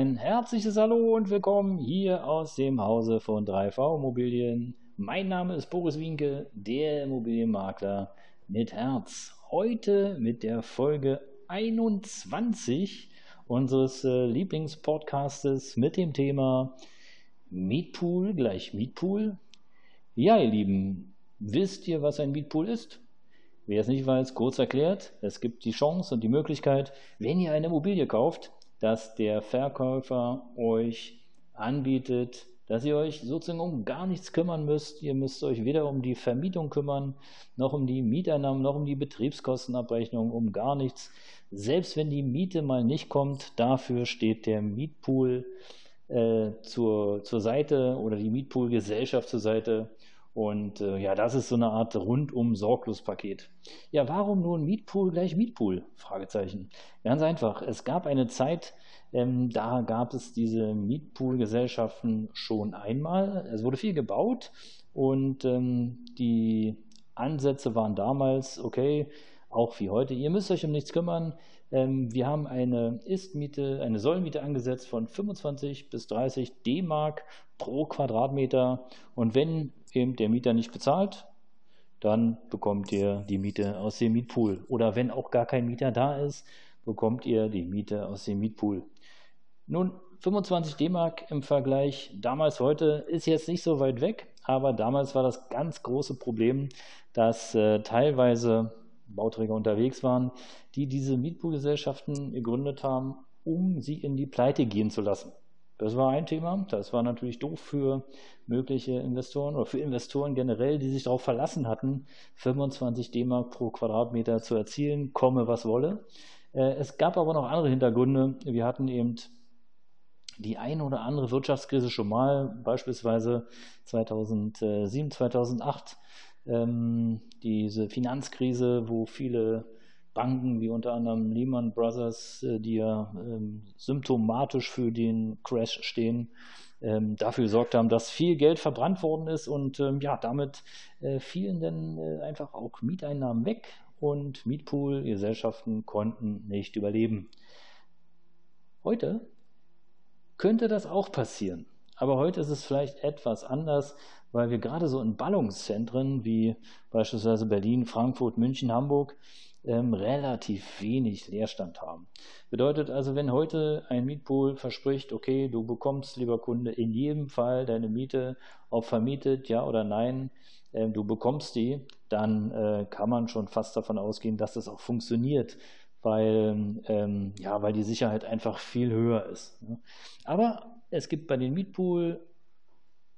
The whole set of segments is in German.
Ein herzliches Hallo und willkommen hier aus dem Hause von 3V Immobilien. Mein Name ist Boris Wienke, der Immobilienmakler mit Herz. Heute mit der Folge 21 unseres äh, Lieblingspodcastes mit dem Thema Mietpool gleich Mietpool. Ja, ihr Lieben, wisst ihr, was ein Mietpool ist? Wer es nicht weiß, kurz erklärt, es gibt die Chance und die Möglichkeit, wenn ihr eine Immobilie kauft, dass der Verkäufer euch anbietet, dass ihr euch sozusagen um gar nichts kümmern müsst. Ihr müsst euch weder um die Vermietung kümmern, noch um die Mieteinnahmen, noch um die Betriebskostenabrechnung, um gar nichts. Selbst wenn die Miete mal nicht kommt, dafür steht der Mietpool äh, zur, zur Seite oder die Mietpool-Gesellschaft zur Seite und äh, ja, das ist so eine Art rundum sorglos Paket. Ja, warum nun Mietpool gleich Mietpool? Fragezeichen. Ganz einfach. Es gab eine Zeit, ähm, da gab es diese Mietpool-Gesellschaften schon einmal. Es wurde viel gebaut und ähm, die Ansätze waren damals, okay, auch wie heute, ihr müsst euch um nichts kümmern. Ähm, wir haben eine Ist-Miete, eine Sollmiete angesetzt von 25 bis 30 D-Mark pro Quadratmeter. Und wenn eben der Mieter nicht bezahlt, dann bekommt ihr die Miete aus dem Mietpool. Oder wenn auch gar kein Mieter da ist, bekommt ihr die Miete aus dem Mietpool. Nun, 25 D-Mark im Vergleich damals heute ist jetzt nicht so weit weg, aber damals war das ganz große Problem, dass äh, teilweise Bauträger unterwegs waren, die diese Mietpoolgesellschaften gegründet haben, um sie in die Pleite gehen zu lassen. Das war ein Thema. Das war natürlich doof für mögliche Investoren oder für Investoren generell, die sich darauf verlassen hatten, 25 D-Mark pro Quadratmeter zu erzielen, komme was wolle. Äh, es gab aber noch andere Hintergründe. Wir hatten eben die eine oder andere Wirtschaftskrise schon mal, beispielsweise 2007, 2008, ähm, diese Finanzkrise, wo viele Banken wie unter anderem Lehman Brothers, äh, die ja ähm, symptomatisch für den Crash stehen, ähm, dafür gesorgt haben, dass viel Geld verbrannt worden ist und ähm, ja, damit äh, fielen dann äh, einfach auch Mieteinnahmen weg und Mietpool-Gesellschaften konnten nicht überleben. Heute könnte das auch passieren. Aber heute ist es vielleicht etwas anders, weil wir gerade so in Ballungszentren wie beispielsweise Berlin, Frankfurt, München, Hamburg ähm, relativ wenig Leerstand haben. Bedeutet also, wenn heute ein Mietpool verspricht, okay, du bekommst, lieber Kunde, in jedem Fall deine Miete, ob vermietet, ja oder nein, äh, du bekommst die, dann äh, kann man schon fast davon ausgehen, dass das auch funktioniert, weil, ähm, ja, weil die Sicherheit einfach viel höher ist. Ne? Aber es gibt bei den Mietpool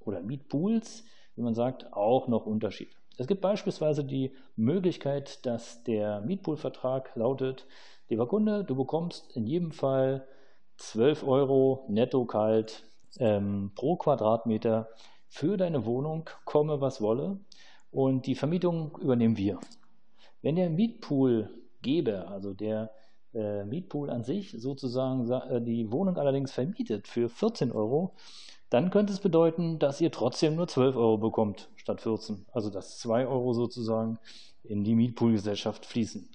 oder Mietpools, wie man sagt, auch noch Unterschiede. Es gibt beispielsweise die Möglichkeit, dass der Mietpoolvertrag lautet, lieber Kunde, du bekommst in jedem Fall 12 Euro netto kalt ähm, pro Quadratmeter für deine Wohnung, komme was wolle. Und die Vermietung übernehmen wir. Wenn der Mietpoolgeber, also der äh, Mietpool an sich sozusagen äh, die Wohnung allerdings vermietet für 14 Euro, dann könnte es bedeuten, dass ihr trotzdem nur 12 Euro bekommt statt 14. Also dass 2 Euro sozusagen in die Mietpoolgesellschaft fließen.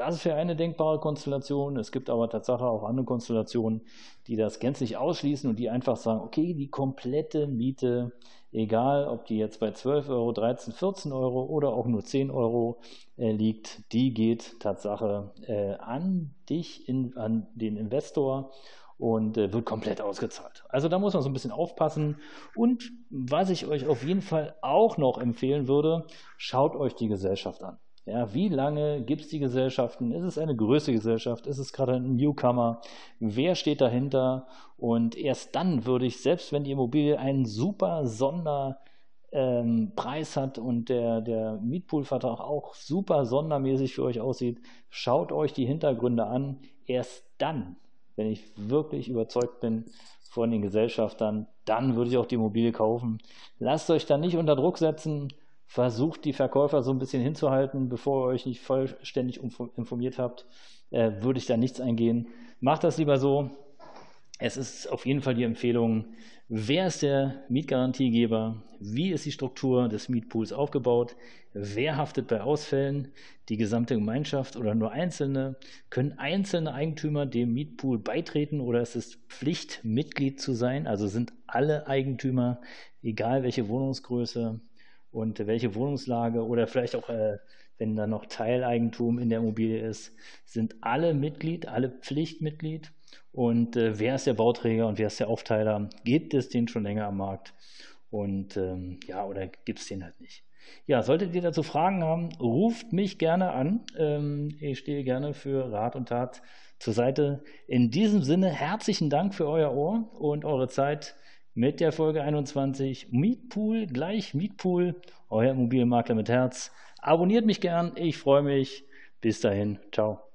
Das wäre eine denkbare Konstellation. Es gibt aber tatsächlich auch andere Konstellationen, die das gänzlich ausschließen und die einfach sagen, okay, die komplette Miete, egal ob die jetzt bei 12 Euro, 13, 14 Euro oder auch nur 10 Euro äh, liegt, die geht Tatsache äh, an dich, in, an den Investor und äh, wird komplett ausgezahlt. Also da muss man so ein bisschen aufpassen. Und was ich euch auf jeden Fall auch noch empfehlen würde, schaut euch die Gesellschaft an. Ja, wie lange gibt es die Gesellschaften? Ist es eine größere Gesellschaft? Ist es gerade ein Newcomer? Wer steht dahinter? Und erst dann würde ich, selbst wenn die Immobilie einen super Sonderpreis ähm, hat und der, der Mietpoolvertrag auch super sondermäßig für euch aussieht, schaut euch die Hintergründe an. Erst dann wenn ich wirklich überzeugt bin von den Gesellschaftern, dann würde ich auch die Immobilie kaufen. Lasst euch da nicht unter Druck setzen. Versucht die Verkäufer so ein bisschen hinzuhalten, bevor ihr euch nicht vollständig informiert habt. Äh, würde ich da nichts eingehen. Macht das lieber so. Es ist auf jeden Fall die Empfehlung, wer ist der Mietgarantiegeber, wie ist die Struktur des Mietpools aufgebaut, wer haftet bei Ausfällen, die gesamte Gemeinschaft oder nur Einzelne, können einzelne Eigentümer dem Mietpool beitreten oder ist es Pflicht, Mitglied zu sein, also sind alle Eigentümer, egal welche Wohnungsgröße und welche Wohnungslage oder vielleicht auch äh, wenn da noch Teileigentum in der Immobilie ist, sind alle Mitglied, alle Pflichtmitglied und äh, wer ist der Bauträger und wer ist der Aufteiler? Gibt es den schon länger am Markt? Und ähm, ja, oder gibt es den halt nicht? Ja, solltet ihr dazu Fragen haben, ruft mich gerne an. Ähm, ich stehe gerne für Rat und Tat zur Seite. In diesem Sinne herzlichen Dank für euer Ohr und eure Zeit mit der Folge 21 Mietpool gleich Mietpool, euer Immobilienmakler mit Herz. Abonniert mich gern, ich freue mich. Bis dahin, ciao.